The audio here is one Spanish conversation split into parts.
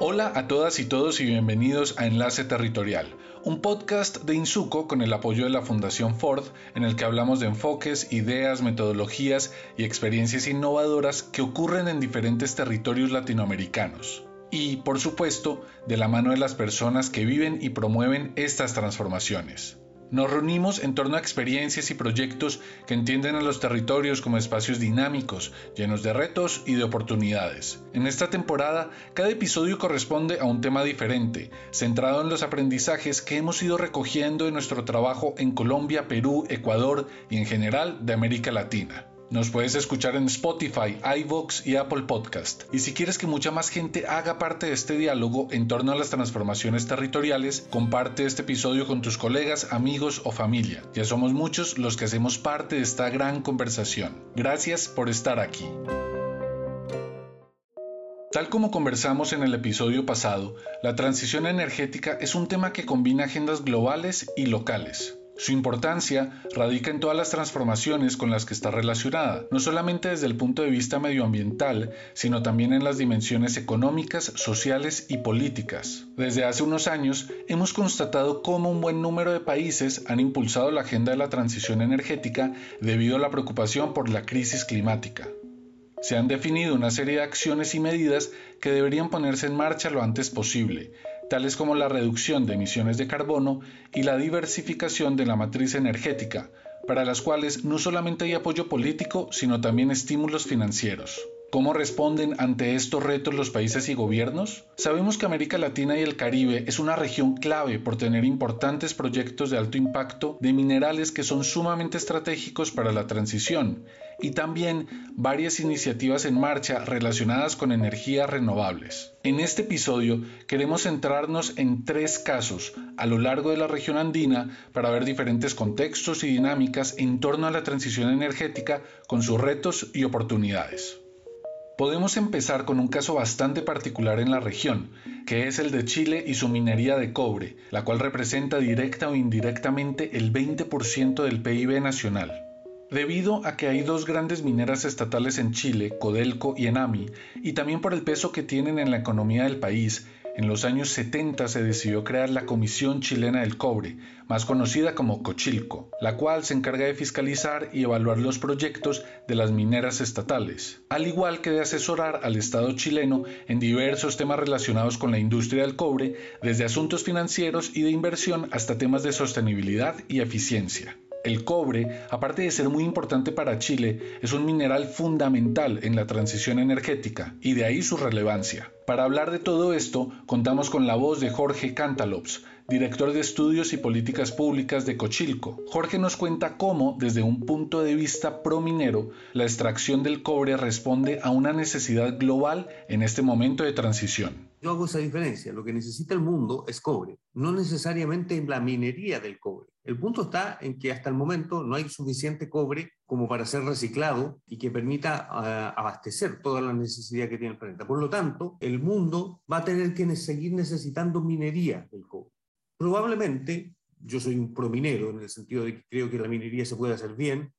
Hola a todas y todos y bienvenidos a Enlace Territorial, un podcast de Insuco con el apoyo de la Fundación Ford en el que hablamos de enfoques, ideas, metodologías y experiencias innovadoras que ocurren en diferentes territorios latinoamericanos. Y, por supuesto, de la mano de las personas que viven y promueven estas transformaciones. Nos reunimos en torno a experiencias y proyectos que entienden a los territorios como espacios dinámicos, llenos de retos y de oportunidades. En esta temporada, cada episodio corresponde a un tema diferente, centrado en los aprendizajes que hemos ido recogiendo en nuestro trabajo en Colombia, Perú, Ecuador y en general de América Latina. Nos puedes escuchar en Spotify, iVoox y Apple Podcast. Y si quieres que mucha más gente haga parte de este diálogo en torno a las transformaciones territoriales, comparte este episodio con tus colegas, amigos o familia. Ya somos muchos los que hacemos parte de esta gran conversación. Gracias por estar aquí. Tal como conversamos en el episodio pasado, la transición energética es un tema que combina agendas globales y locales. Su importancia radica en todas las transformaciones con las que está relacionada, no solamente desde el punto de vista medioambiental, sino también en las dimensiones económicas, sociales y políticas. Desde hace unos años hemos constatado cómo un buen número de países han impulsado la agenda de la transición energética debido a la preocupación por la crisis climática. Se han definido una serie de acciones y medidas que deberían ponerse en marcha lo antes posible, tales como la reducción de emisiones de carbono y la diversificación de la matriz energética, para las cuales no solamente hay apoyo político, sino también estímulos financieros. ¿Cómo responden ante estos retos los países y gobiernos? Sabemos que América Latina y el Caribe es una región clave por tener importantes proyectos de alto impacto de minerales que son sumamente estratégicos para la transición y también varias iniciativas en marcha relacionadas con energías renovables. En este episodio queremos centrarnos en tres casos a lo largo de la región andina para ver diferentes contextos y dinámicas en torno a la transición energética con sus retos y oportunidades. Podemos empezar con un caso bastante particular en la región, que es el de Chile y su minería de cobre, la cual representa directa o indirectamente el 20% del PIB nacional. Debido a que hay dos grandes mineras estatales en Chile, Codelco y Enami, y también por el peso que tienen en la economía del país, en los años 70 se decidió crear la Comisión Chilena del Cobre, más conocida como Cochilco, la cual se encarga de fiscalizar y evaluar los proyectos de las mineras estatales, al igual que de asesorar al Estado chileno en diversos temas relacionados con la industria del cobre, desde asuntos financieros y de inversión hasta temas de sostenibilidad y eficiencia. El cobre, aparte de ser muy importante para Chile, es un mineral fundamental en la transición energética y de ahí su relevancia. Para hablar de todo esto, contamos con la voz de Jorge Cantalops, director de Estudios y Políticas Públicas de Cochilco. Jorge nos cuenta cómo, desde un punto de vista prominero, la extracción del cobre responde a una necesidad global en este momento de transición. Yo hago esa diferencia. Lo que necesita el mundo es cobre, no necesariamente en la minería del cobre. El punto está en que hasta el momento no hay suficiente cobre como para ser reciclado y que permita uh, abastecer toda la necesidad que tiene el planeta. Por lo tanto, el mundo va a tener que seguir necesitando minería del cobre. Probablemente, yo soy un prominero en el sentido de que creo que la minería se puede hacer bien,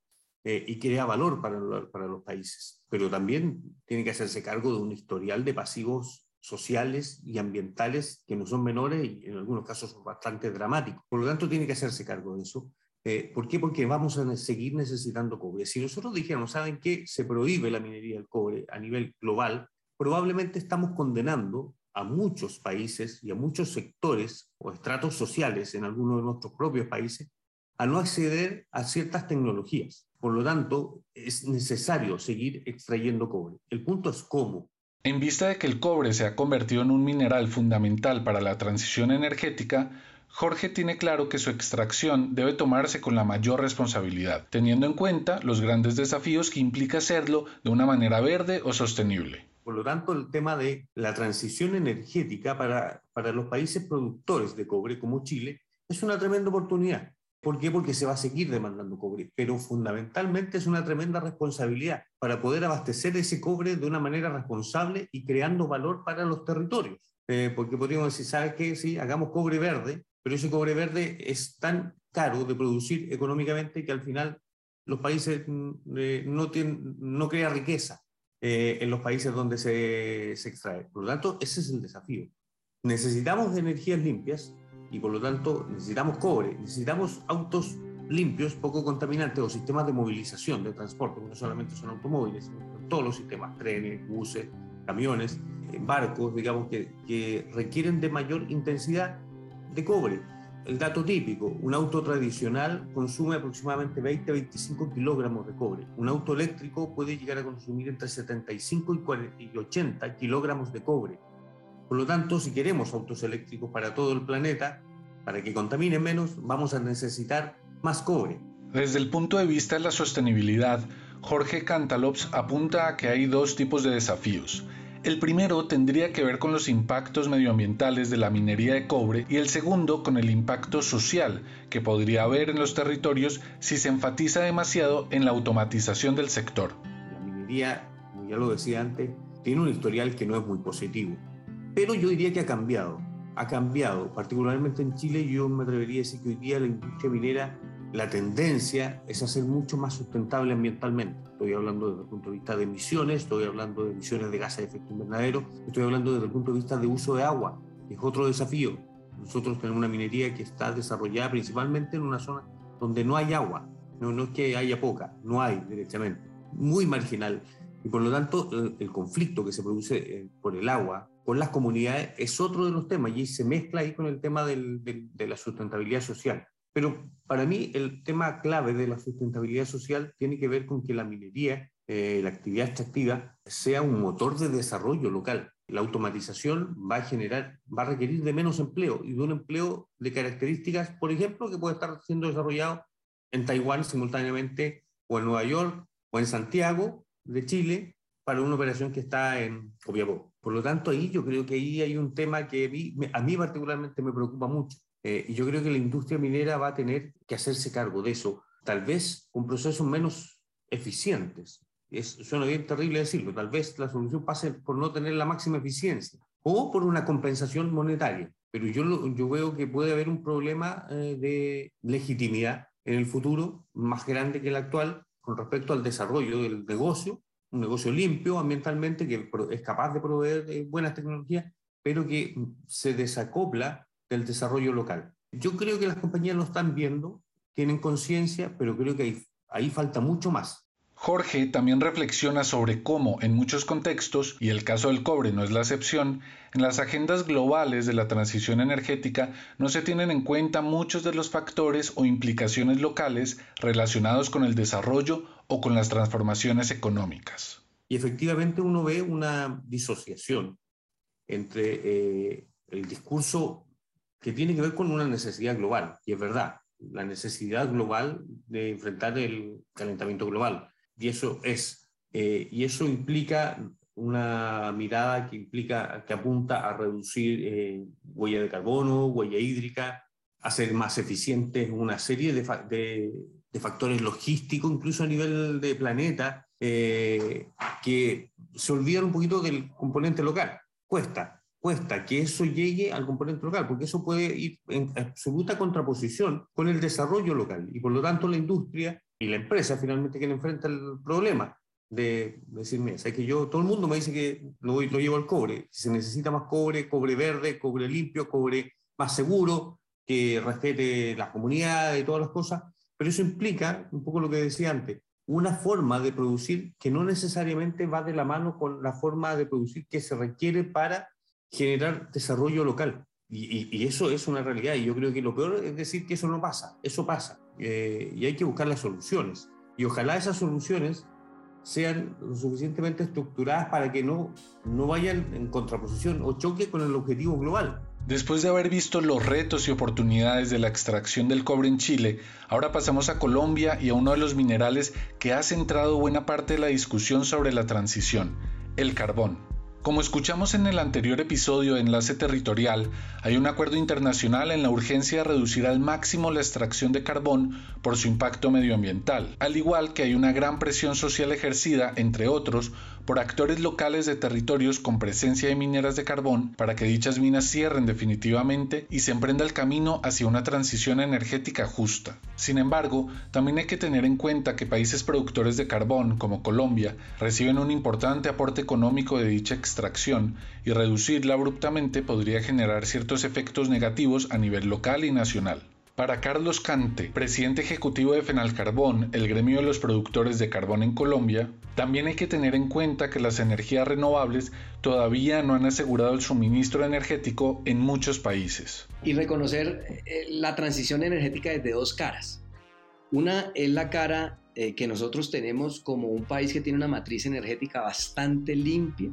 eh, y crea valor para, los países, pero también tiene que hacerse cargo de un historial de pasivos sociales y ambientales que no son menores y en algunos casos son bastante dramáticos. Por lo tanto, tiene que hacerse cargo de eso. Eh, ¿Por qué? Porque vamos a seguir necesitando cobre. Si nosotros dijéramos, ¿saben qué? Se prohíbe la minería del cobre a nivel global, probablemente estamos condenando a muchos países y a muchos sectores o estratos sociales en algunos de nuestros propios países a no acceder a ciertas tecnologías. Por lo tanto, es necesario seguir extrayendo cobre. El punto es cómo. En vista de que el cobre se ha convertido en un mineral fundamental para la transición energética, Jorge tiene claro que su extracción debe tomarse con la mayor responsabilidad, teniendo en cuenta los grandes desafíos que implica hacerlo de una manera verde o sostenible. Por lo tanto, el tema de la transición energética para, para los países productores de cobre como Chile es una tremenda oportunidad. ¿Por qué? Porque se va a seguir demandando cobre, pero fundamentalmente es una tremenda responsabilidad para poder abastecer ese cobre de una manera responsable y creando valor para los territorios. Eh, porque podríamos decir, ¿sabes qué? Sí, hagamos cobre verde, pero ese cobre verde es tan caro de producir económicamente que al final los países mm, eh, no, tienen, no riqueza eh, en los países donde se, se extrae. Por lo tanto, ese es el desafío. Necesitamos energías limpias, y por lo tanto necesitamos cobre, necesitamos autos limpios, poco contaminantes o sistemas de movilización, de transporte, no solamente son automóviles, todos los sistemas, trenes, buses, camiones, eh, barcos, digamos, que, que requieren de mayor intensidad de cobre. El dato típico, un auto tradicional consume aproximadamente 20-25 kilogramos de cobre. Un auto eléctrico puede llegar a consumir entre 75 y 80 kilogramos de cobre. Por lo tanto, si queremos autos eléctricos para todo el planeta, para que contaminen menos, vamos a necesitar más cobre. Desde el punto de vista de la sostenibilidad, Jorge Cantalops apunta a que hay dos tipos de desafíos. El primero tendría que ver con los impactos medioambientales de la minería de cobre y el segundo con el impacto social que podría haber en los territorios si se enfatiza demasiado en la automatización del sector. La minería, como ya lo decía antes, tiene un historial que no es muy positivo. Pero yo diría que ha cambiado, ha cambiado, particularmente en Chile, yo me atrevería a decir que hoy día la industria minera, la tendencia es a ser mucho más sustentable ambientalmente. Estoy hablando desde el punto de vista de emisiones, estoy hablando de emisiones de gases de efecto invernadero, estoy hablando desde el punto de vista de uso de agua, que es otro desafío. Nosotros tenemos una minería que está desarrollada principalmente en una zona donde no hay agua, no, no es que haya poca, no hay directamente, muy marginal. Y por lo tanto, el, conflicto que se produce eh, por el agua con las comunidades es otro de los temas y se mezcla ahí con el tema de la sustentabilidad social. Pero para mí el tema clave de la sustentabilidad social tiene que ver con que la minería, eh, la actividad extractiva, sea un motor de desarrollo local. La automatización va a generar, va a requerir de menos empleo y de un empleo de características, por ejemplo, que puede estar siendo desarrollado en Taiwán simultáneamente o en Nueva York o en Santiago de Chile para una operación que está en Copiapó. Por lo tanto, ahí yo creo que ahí hay un tema que a mí, a mí particularmente me preocupa mucho. Eh, y yo creo que la industria minera va a tener que hacerse cargo de eso, tal vez con procesos menos eficientes. Es, suena bien terrible decirlo, tal vez la solución pase por no tener la máxima eficiencia o por una compensación monetaria. Pero yo, yo veo que puede haber un problema eh, de legitimidad en el futuro más grande que el actual con respecto al desarrollo del negocio un negocio limpio ambientalmente, que es capaz de proveer buenas tecnologías, pero que se desacopla del desarrollo local. Yo creo que las compañías lo están viendo, tienen conciencia, pero creo que ahí, ahí falta mucho más. Jorge también reflexiona sobre cómo, en muchos contextos, y el caso del cobre no es la excepción, en las agendas globales de la transición energética no se tienen en cuenta muchos de los factores o implicaciones locales relacionados con el desarrollo o con las transformaciones económicas. Y efectivamente uno ve una disociación entre eh, el discurso que tiene que ver con una necesidad global, y es verdad, la necesidad global de enfrentar el calentamiento global y eso es. Eh, y eso implica una mirada que implica, que apunta a reducir eh, huella de carbono, huella hídrica, a ser más eficientes una serie de factores logísticos, incluso a nivel de planeta, eh, que se olvidan un poquito del componente local. Cuesta, cuesta que eso llegue al componente local, porque eso puede ir en absoluta contraposición con el desarrollo local. Y por lo tanto la industria y la empresa finalmente quien enfrenta el problema de decirme, es que yo, todo el mundo me dice que lo, lo llevo al cobre, si se necesita más cobre, cobre verde, cobre limpio, cobre más seguro, que respete las comunidades y todas las cosas, pero eso implica, un poco lo que decía antes, una forma de producir que no necesariamente va de la mano con la forma de producir que se requiere para generar desarrollo local. Y, eso es una realidad. Y yo creo que lo peor es decir que eso no pasa. Eso pasa. Eh, y hay que buscar las soluciones. Y ojalá esas soluciones sean lo suficientemente estructuradas para que no, no vayan en contraposición o choque con el objetivo global. Después de haber visto los retos y oportunidades de la extracción del cobre en Chile, ahora pasamos a Colombia y a uno de los minerales que ha centrado buena parte de la discusión sobre la transición, el carbón. Como escuchamos en el anterior episodio de Enlace Territorial, hay un acuerdo internacional en la urgencia de reducir al máximo la extracción de carbón por su impacto medioambiental, al igual que hay una gran presión social ejercida, entre otros, por actores locales de territorios con presencia de mineras de carbón para que dichas minas cierren definitivamente y se emprenda el camino hacia una transición energética justa. Sin embargo, también hay que tener en cuenta que países productores de carbón como Colombia reciben un importante aporte económico de dicha extracción y reducirla abruptamente podría generar ciertos efectos negativos a nivel local y nacional. Para Carlos Cante, presidente ejecutivo de Fenalcarbón, el gremio de los productores de carbón en Colombia, también hay que tener en cuenta que las energías renovables todavía no han asegurado el suministro energético en muchos países. Y reconocer eh, la transición energética desde dos caras. Una es la cara eh, que nosotros tenemos como un país que tiene una matriz energética bastante limpia,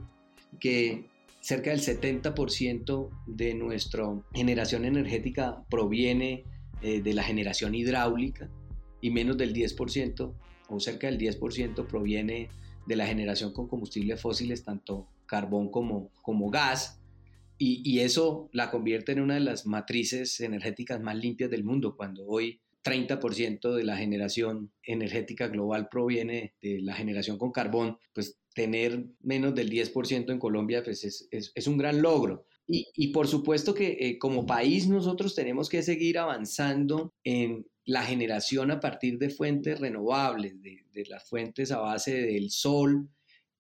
que cerca del 70% de nuestra generación energética proviene eh, de la generación hidráulica y menos del 10% o cerca del 10% proviene de la generación con combustibles fósiles, tanto carbón como, como gas, y, y, eso la convierte en una de las matrices energéticas más limpias del mundo, cuando hoy 30% de la generación energética global proviene de la generación con carbón, pues tener menos del 10% en Colombia pues es, es, es un gran logro. Y, por supuesto que eh, como país nosotros tenemos que seguir avanzando en la generación a partir de fuentes renovables, de, las fuentes a base del sol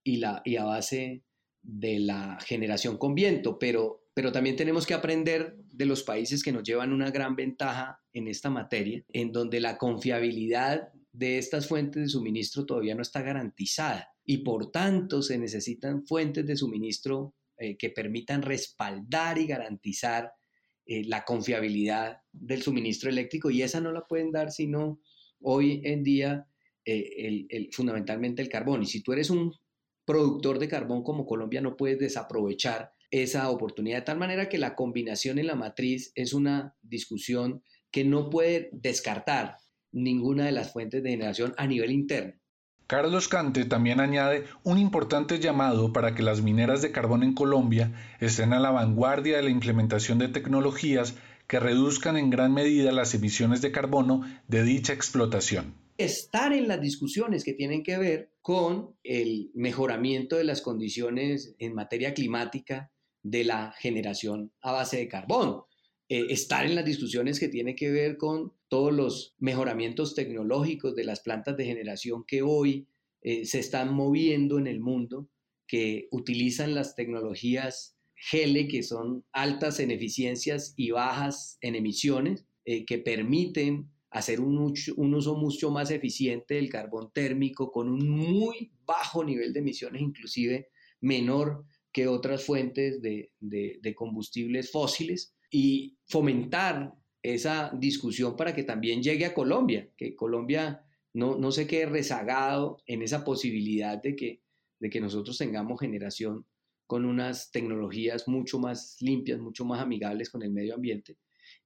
y, la, y a base de la generación con viento, pero, pero también tenemos que aprender de los países que nos llevan una gran ventaja en esta materia, en donde la confiabilidad de estas fuentes de suministro todavía no está garantizada y por tanto se necesitan fuentes de suministro eh, que permitan respaldar y garantizar eh, la confiabilidad del suministro eléctrico y esa no la pueden dar sino hoy en día eh, el, fundamentalmente el carbón. Y si tú eres un productor de carbón como Colombia no puedes desaprovechar esa oportunidad de tal manera que la combinación en la matriz es una discusión que no puede descartar ninguna de las fuentes de generación a nivel interno. Carlos Cante también añade un importante llamado para que las mineras de carbón en Colombia estén a la vanguardia de la implementación de tecnologías que reduzcan en gran medida las emisiones de carbono de dicha explotación. Estar en las discusiones que tienen que ver con el mejoramiento de las condiciones en materia climática de la generación a base de carbón. Eh, estar en las discusiones que tienen que ver con todos los mejoramientos tecnológicos de las plantas de generación que hoy eh, se están moviendo en el mundo, que utilizan las tecnologías GELE, que son altas en eficiencias y bajas en emisiones, eh, que permiten hacer un, uso mucho más eficiente del carbón térmico con un muy bajo nivel de emisiones, inclusive menor que otras fuentes de combustibles fósiles, y fomentar esa discusión para que también llegue a Colombia, que Colombia no, no se quede rezagado en esa posibilidad de que, de que nosotros tengamos generación con unas tecnologías mucho más limpias, mucho más amigables con el medio ambiente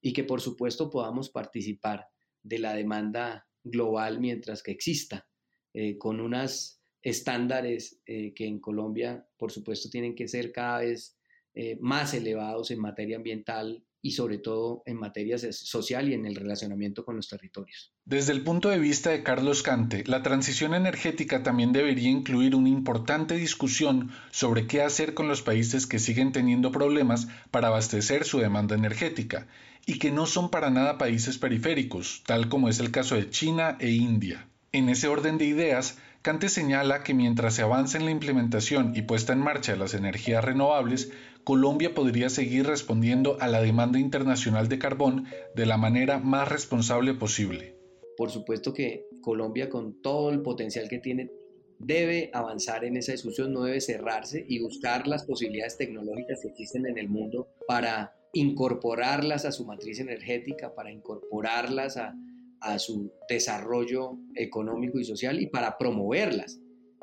y que por supuesto podamos participar de la demanda global mientras que exista, eh, con unos estándares eh, que en Colombia por supuesto tienen que ser cada vez eh, más elevados en materia ambiental y sobre todo en materia social y en el relacionamiento con los territorios. Desde el punto de vista de Carlos Cante, la transición energética también debería incluir una importante discusión sobre qué hacer con los países que siguen teniendo problemas para abastecer su demanda energética y que no son para nada países periféricos, tal como es el caso de China e India. En ese orden de ideas, Cante señala que mientras se avanza en la implementación y puesta en marcha de las energías renovables, Colombia podría seguir respondiendo a la demanda internacional de carbón de la manera más responsable posible. Por supuesto que Colombia, con todo el potencial que tiene, debe avanzar en esa discusión, no debe cerrarse y buscar las posibilidades tecnológicas que existen en el mundo para incorporarlas a su matriz energética, para incorporarlas a, a su desarrollo económico y social y para promoverlas,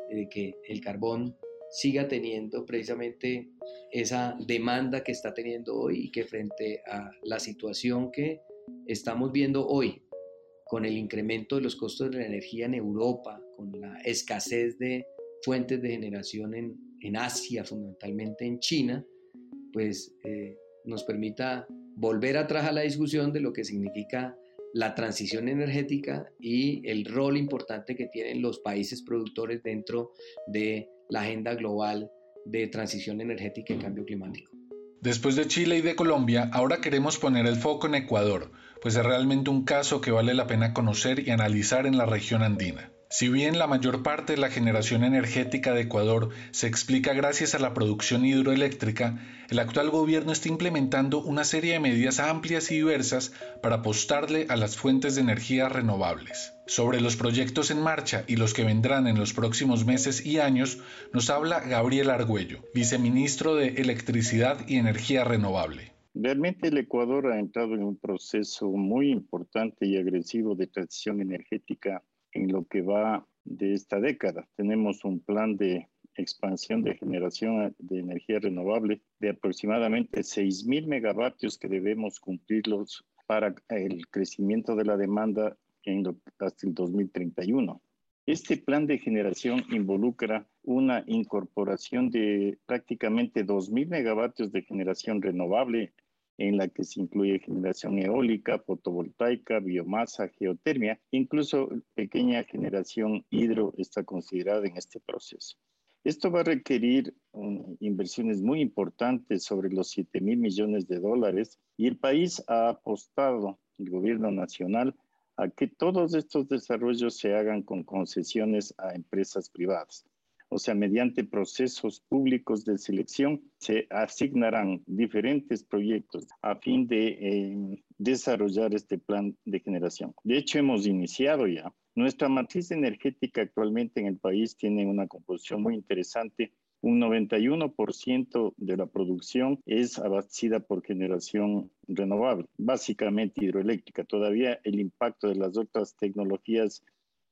de que el carbón siga teniendo precisamente esa demanda que está teniendo hoy y que frente a la situación que estamos viendo hoy, con el incremento de los costos de la energía en Europa, con la escasez de fuentes de generación en, en Asia, fundamentalmente en China, pues eh, nos permita volver atrás a la discusión de lo que significa la transición energética y el rol importante que tienen los países productores dentro de la agenda global de transición energética y cambio climático. Después de Chile y de Colombia, ahora queremos poner el foco en Ecuador, pues es realmente un caso que vale la pena conocer y analizar en la región andina. Si bien la mayor parte de la generación energética de Ecuador se explica gracias a la producción hidroeléctrica, el actual gobierno está implementando una serie de medidas amplias y diversas para apostarle a las fuentes de energía renovables. Sobre los proyectos en marcha y los que vendrán en los próximos meses y años, nos habla Gabriel Argüello, viceministro de Electricidad y Energía Renovable. Realmente el Ecuador ha entrado en un proceso muy importante y agresivo de transición energética en lo que va de esta década. Tenemos un plan de expansión de generación de energía renovable de aproximadamente 6.000 megavatios que debemos cumplirlos para el crecimiento de la demanda en hasta el 2031. Este plan de generación involucra una incorporación de prácticamente 2.000 megavatios de generación renovable en la que se incluye generación eólica, fotovoltaica, biomasa, geotermia, incluso pequeña generación hidro está considerada en este proceso. Esto va a requerir um, inversiones muy importantes sobre los 7 mil millones de dólares y el país ha apostado, el gobierno nacional, a que todos estos desarrollos se hagan con concesiones a empresas privadas o sea, mediante procesos públicos de selección, se asignarán diferentes proyectos a fin de eh, desarrollar este plan de generación. De hecho, hemos iniciado ya. Nuestra matriz energética actualmente en el país tiene una composición muy interesante. Un 91% de la producción es abastecida por generación renovable, básicamente hidroeléctrica. Todavía el impacto de las otras tecnologías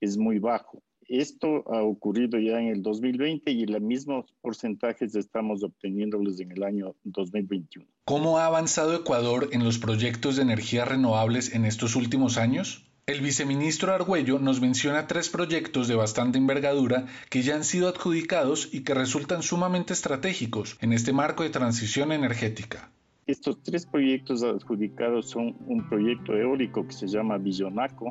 es muy bajo. Esto ha ocurrido ya en el 2020 y los mismos porcentajes estamos obteniéndolos en el año 2021. ¿Cómo ha avanzado Ecuador en los proyectos de energías renovables en estos últimos años? El viceministro Argüello nos menciona tres proyectos de bastante envergadura que ya han sido adjudicados y que resultan sumamente estratégicos en este marco de transición energética. Estos tres proyectos adjudicados son un proyecto eólico que se llama Villonaco,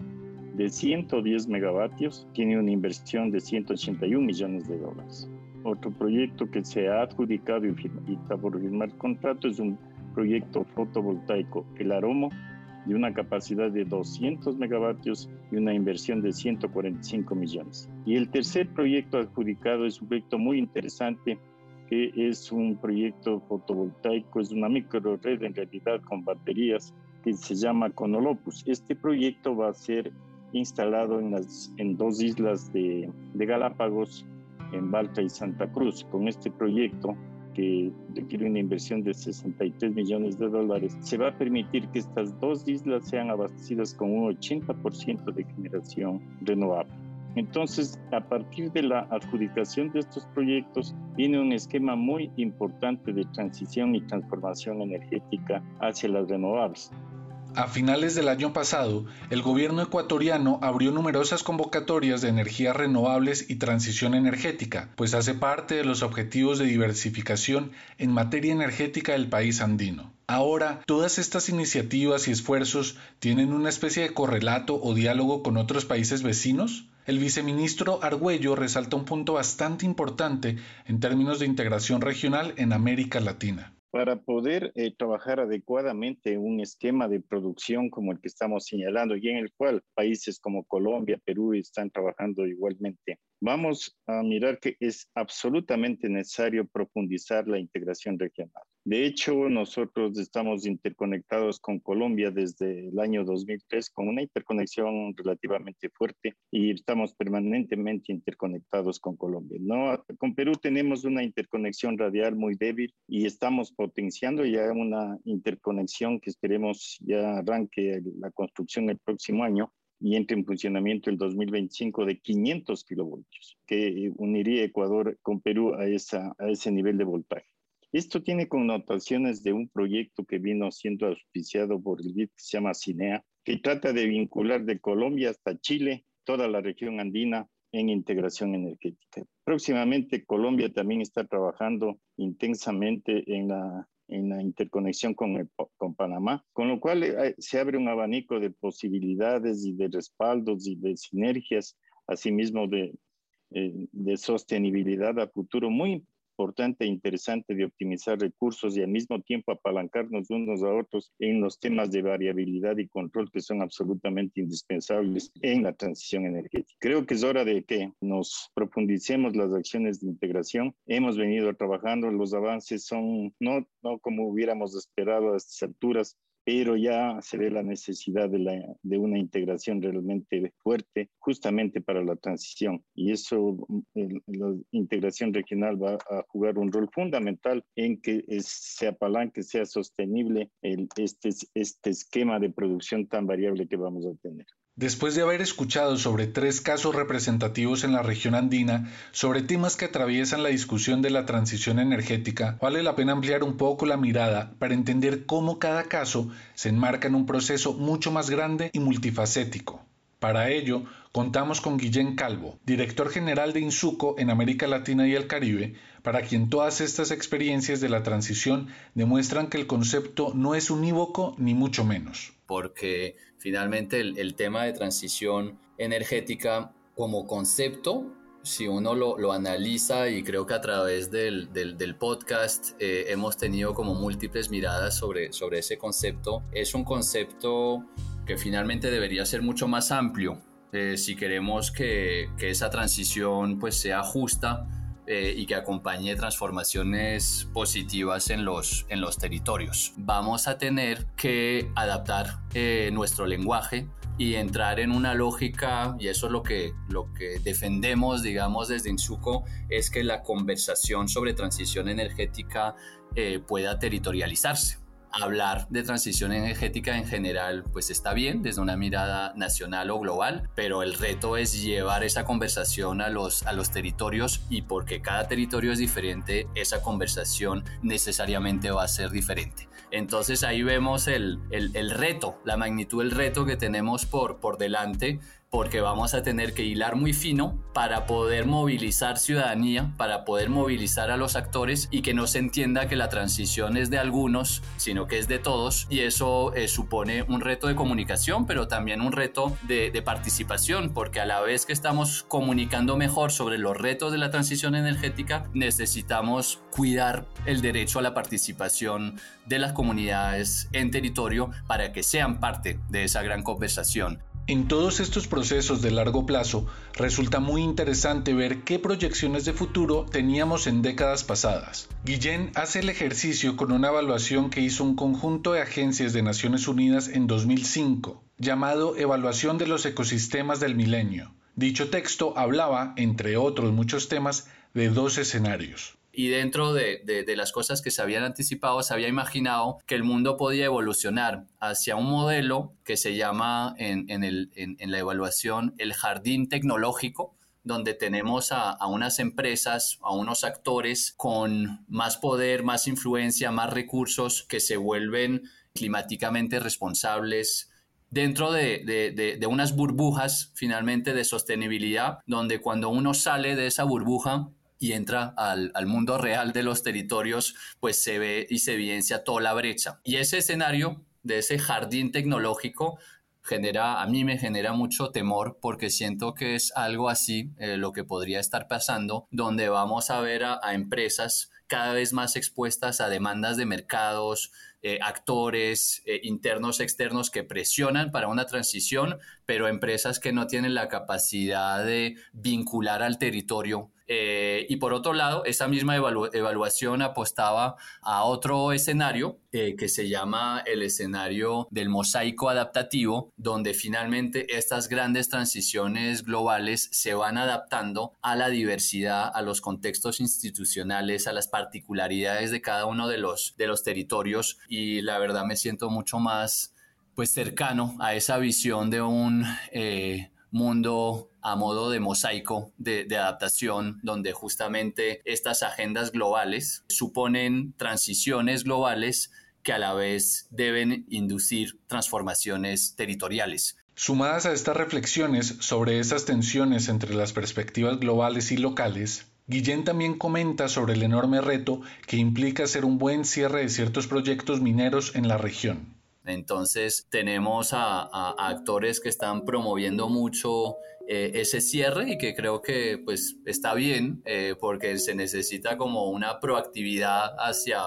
de 110 megavatios tiene una inversión de 181 millones de dólares. Otro proyecto que se ha adjudicado y, está por firmar contrato es un proyecto fotovoltaico, el Aromo, de una capacidad de 200 megavatios y una inversión de 145 millones. Y el tercer proyecto adjudicado es un proyecto muy interesante que es un proyecto fotovoltaico, es una micro red en realidad con baterías que se llama Conolopus. Este proyecto va a ser instalado en, las, en dos islas de, de Galápagos, en Balta y Santa Cruz. Con este proyecto, que requiere una inversión de 63 millones de dólares, se va a permitir que estas dos islas sean abastecidas con un 80% de generación renovable. Entonces, a partir de la adjudicación de estos proyectos, viene un esquema muy importante de transición y transformación energética hacia las renovables. A finales del año pasado, el gobierno ecuatoriano abrió numerosas convocatorias de energías renovables y transición energética, pues hace parte de los objetivos de diversificación en materia energética del país andino. Ahora, todas estas iniciativas y esfuerzos tienen una especie de correlato o diálogo con otros países vecinos? El viceministro Argüello resalta un punto bastante importante en términos de integración regional en América Latina para poder eh, trabajar adecuadamente un esquema de producción como el que estamos señalando y en el cual países como Colombia, Perú están trabajando igualmente. Vamos a mirar que es absolutamente necesario profundizar la integración regional. De hecho, nosotros estamos interconectados con Colombia desde el año 2003 con una interconexión relativamente fuerte y estamos permanentemente interconectados con Colombia. No, con Perú tenemos una interconexión radial muy débil y estamos potenciando ya una interconexión que esperemos ya arranque la construcción el próximo año y entre en funcionamiento el 2025 de 500 kilovoltios, que uniría Ecuador con Perú a, esa, a ese nivel de voltaje. Esto tiene connotaciones de un proyecto que vino siendo auspiciado por el BID que se llama CINEA, que trata de vincular de Colombia hasta Chile toda la región andina en integración energética. Próximamente Colombia también está trabajando intensamente en la, en la interconexión con, con Panamá, con lo cual eh, se abre un abanico de posibilidades y de respaldos y de sinergias, asimismo de, eh, de sostenibilidad a futuro muy importante e interesante de optimizar recursos y al mismo tiempo apalancarnos unos a otros en los temas de variabilidad y control que son absolutamente indispensables en la transición energética. Creo que es hora de que nos profundicemos las acciones de integración. Hemos venido trabajando, los avances son no, no como hubiéramos esperado a estas alturas, pero ya se ve la necesidad de, la, de, una integración realmente fuerte justamente para la transición. Y eso, la integración regional va a jugar un rol fundamental en que se apalanque, sea sostenible el, este, este esquema de producción tan variable que vamos a tener. Después de haber escuchado sobre tres casos representativos en la región andina sobre temas que atraviesan la discusión de la transición energética, vale la pena ampliar un poco la mirada para entender cómo cada caso se enmarca en un proceso mucho más grande y multifacético. Para ello, contamos con Guillén Calvo, director general de INSUCO en América Latina y el Caribe, para quien todas estas experiencias de la transición demuestran que el concepto no es unívoco ni mucho menos. Porque finalmente el, tema de transición energética como concepto si uno lo, analiza y creo que a través del, podcast eh, hemos tenido como múltiples miradas sobre, sobre ese concepto, es un concepto que finalmente debería ser mucho más amplio eh, si queremos que, esa transición pues sea justa eh, y que acompañe transformaciones positivas en los, en los territorios. Vamos a tener que adaptar eh, nuestro lenguaje y entrar en una lógica, y eso es lo que, lo que defendemos, digamos, desde Insuco, es que la conversación sobre transición energética pueda territorializarse hablar de transición energética en general, pues está bien desde una mirada nacional o global, pero el reto es llevar esa conversación a los, a los territorios y porque cada territorio es diferente, esa conversación necesariamente va a ser diferente. Entonces ahí vemos el, el, el reto, la magnitud del reto que tenemos por, por delante porque vamos a tener que hilar muy fino para poder movilizar ciudadanía, para poder movilizar a los actores y que no se entienda que la transición es de algunos, sino que es de todos. Y eso eh, supone un reto de comunicación, pero también un reto de, de participación, porque a la vez que estamos comunicando mejor sobre los retos de la transición energética, necesitamos cuidar el derecho a la participación de las comunidades en territorio para que sean parte de esa gran conversación. En todos estos procesos de largo plazo, resulta muy interesante ver qué proyecciones de futuro teníamos en décadas pasadas. Guillén hace el ejercicio con una evaluación que hizo un conjunto de agencias de Naciones Unidas en 2005, llamado Evaluación de los Ecosistemas del Milenio. Dicho texto hablaba, entre otros muchos temas, de dos escenarios. Y dentro de, las cosas que se habían anticipado, se había imaginado que el mundo podía evolucionar hacia un modelo que se llama en, la evaluación el jardín tecnológico, donde tenemos a, a, unas empresas, a unos actores con más poder, más influencia, más recursos que se vuelven climáticamente responsables dentro de, de, unas burbujas finalmente de sostenibilidad, donde cuando uno sale de esa burbuja y entra al, mundo real de los territorios, pues se ve y se evidencia toda la brecha. Y ese escenario de ese jardín tecnológico genera, a mí me genera mucho temor porque siento que es algo así eh, lo que podría estar pasando, donde vamos a ver a, empresas cada vez más expuestas a demandas de mercados, eh, actores eh, internos, externos que presionan para una transición, pero empresas que no tienen la capacidad de vincular al territorio eh, y por otro lado, esa misma evaluación apostaba a otro escenario eh, que se llama el escenario del mosaico adaptativo, donde finalmente estas grandes transiciones globales se van adaptando a la diversidad, a los contextos institucionales, a las particularidades de cada uno de los, de los territorios. Y la verdad me siento mucho más pues cercano a esa visión de un eh, mundo a modo de mosaico de, adaptación, donde justamente estas agendas globales suponen transiciones globales que a la vez deben inducir transformaciones territoriales. Sumadas a estas reflexiones sobre esas tensiones entre las perspectivas globales y locales, Guillén también comenta sobre el enorme reto que implica hacer un buen cierre de ciertos proyectos mineros en la región. Entonces tenemos a, actores que están promoviendo mucho eh, ese cierre y que creo que pues está bien eh, porque se necesita como una proactividad hacia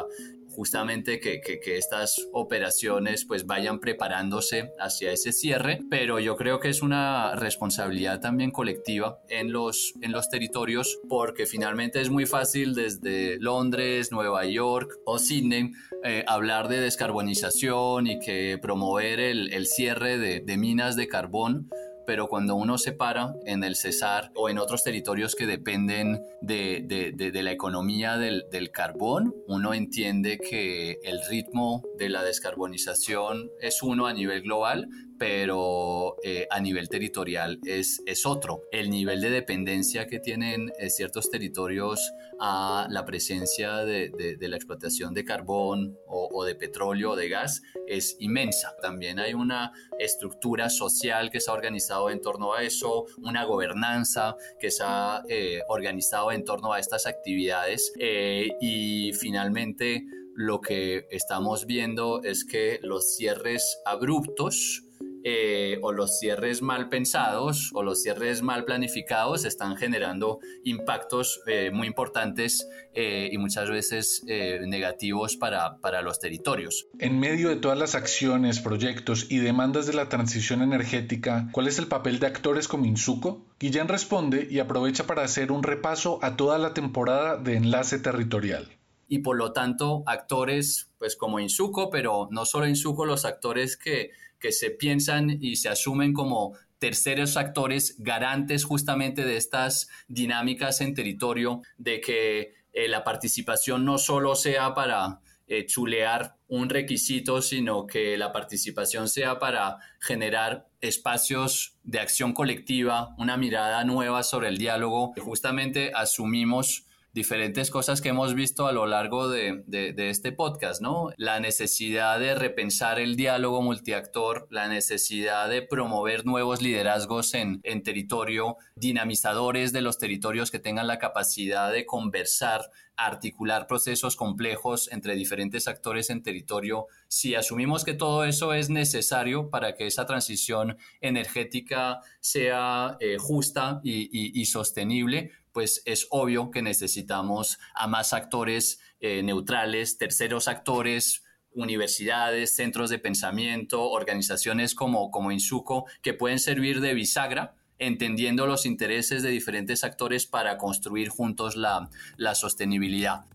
justamente que, estas operaciones pues vayan preparándose hacia ese cierre, pero yo creo que es una responsabilidad también colectiva en los, en los territorios porque finalmente es muy fácil desde Londres, Nueva York o Sydney eh, hablar de descarbonización y que promover el, cierre de minas de carbón pero cuando uno se para en el Cesar o en otros territorios que dependen de, la economía del, del, carbón, uno entiende que el ritmo de la descarbonización es uno a nivel global, pero eh, a nivel territorial es, es otro. El nivel de dependencia que tienen eh, ciertos territorios a la presencia de, la explotación de carbón o, o, de petróleo o de gas es inmensa. También hay una estructura social que se ha organizado en torno a eso, una gobernanza que se ha eh, organizado en torno a estas actividades y finalmente lo que estamos viendo es que los cierres abruptos eh, o los cierres mal pensados o los cierres mal planificados están generando impactos eh, muy importantes eh, y muchas veces negativos para, para los territorios. En medio de todas las acciones, proyectos y demandas de la transición energética, ¿cuál es el papel de actores como Insuco? Guillén responde y aprovecha para hacer un repaso a toda la temporada de Enlace Territorial y por lo tanto actores pues como Insuco, pero no solo Insuco, los actores que que se piensan y se asumen como terceros actores garantes justamente de estas dinámicas en territorio, de que eh, la participación no solo sea para eh, chulear un requisito, sino que la participación sea para generar espacios de acción colectiva, una mirada nueva sobre el diálogo. Justamente asumimos diferentes cosas que hemos visto a lo largo de, este podcast, ¿no? La necesidad de repensar el diálogo multiactor, la necesidad de promover nuevos liderazgos en, en territorio, dinamizadores de los territorios que tengan la capacidad de conversar, articular procesos complejos entre diferentes actores en territorio, si asumimos que todo eso es necesario para que esa transición energética sea eh, justa y, sostenible, pues es obvio que necesitamos a más actores eh, neutrales, terceros actores, universidades, centros de pensamiento, organizaciones como, como Insuco, que pueden servir de bisagra entendiendo los intereses de diferentes actores para construir juntos la, sostenibilidad.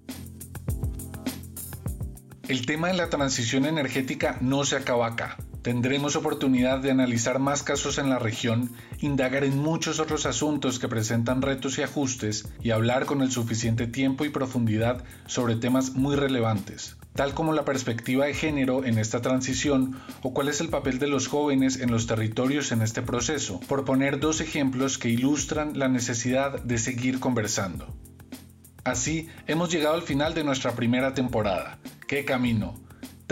El tema de la transición energética no se acaba acá. Tendremos oportunidad de analizar más casos en la región, indagar en muchos otros asuntos que presentan retos y ajustes y hablar con el suficiente tiempo y profundidad sobre temas muy relevantes, tal como la perspectiva de género en esta transición o cuál es el papel de los jóvenes en los territorios en este proceso, por poner dos ejemplos que ilustran la necesidad de seguir conversando. Así, hemos llegado al final de nuestra primera temporada. ¡Qué camino!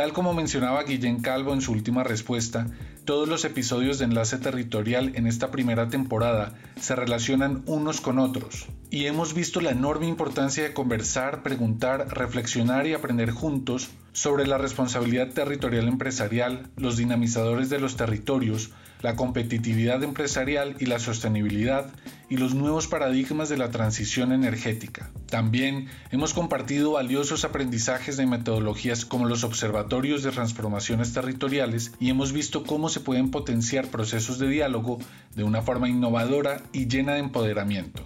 Tal como mencionaba Guillén Calvo en su última respuesta, todos los episodios de Enlace Territorial en esta primera temporada se relacionan unos con otros, y hemos visto la enorme importancia de conversar, preguntar, reflexionar y aprender juntos sobre la responsabilidad territorial empresarial, los dinamizadores de los territorios, la competitividad empresarial y la sostenibilidad y los nuevos paradigmas de la transición energética. También hemos compartido valiosos aprendizajes de metodologías como los observatorios de transformaciones territoriales y hemos visto cómo se pueden potenciar procesos de diálogo de una forma innovadora y llena de empoderamiento.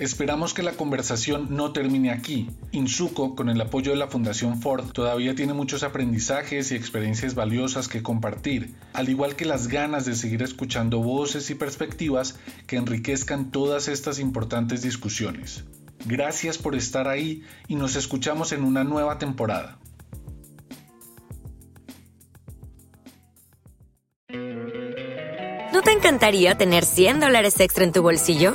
Esperamos que la conversación no termine aquí. Insuco, con el apoyo de la Fundación Ford, todavía tiene muchos aprendizajes y experiencias valiosas que compartir, al igual que las ganas de seguir escuchando voces y perspectivas que enriquezcan todas estas importantes discusiones. Gracias por estar ahí y nos escuchamos en una nueva temporada. ¿No te encantaría tener 100 dólares extra en tu bolsillo?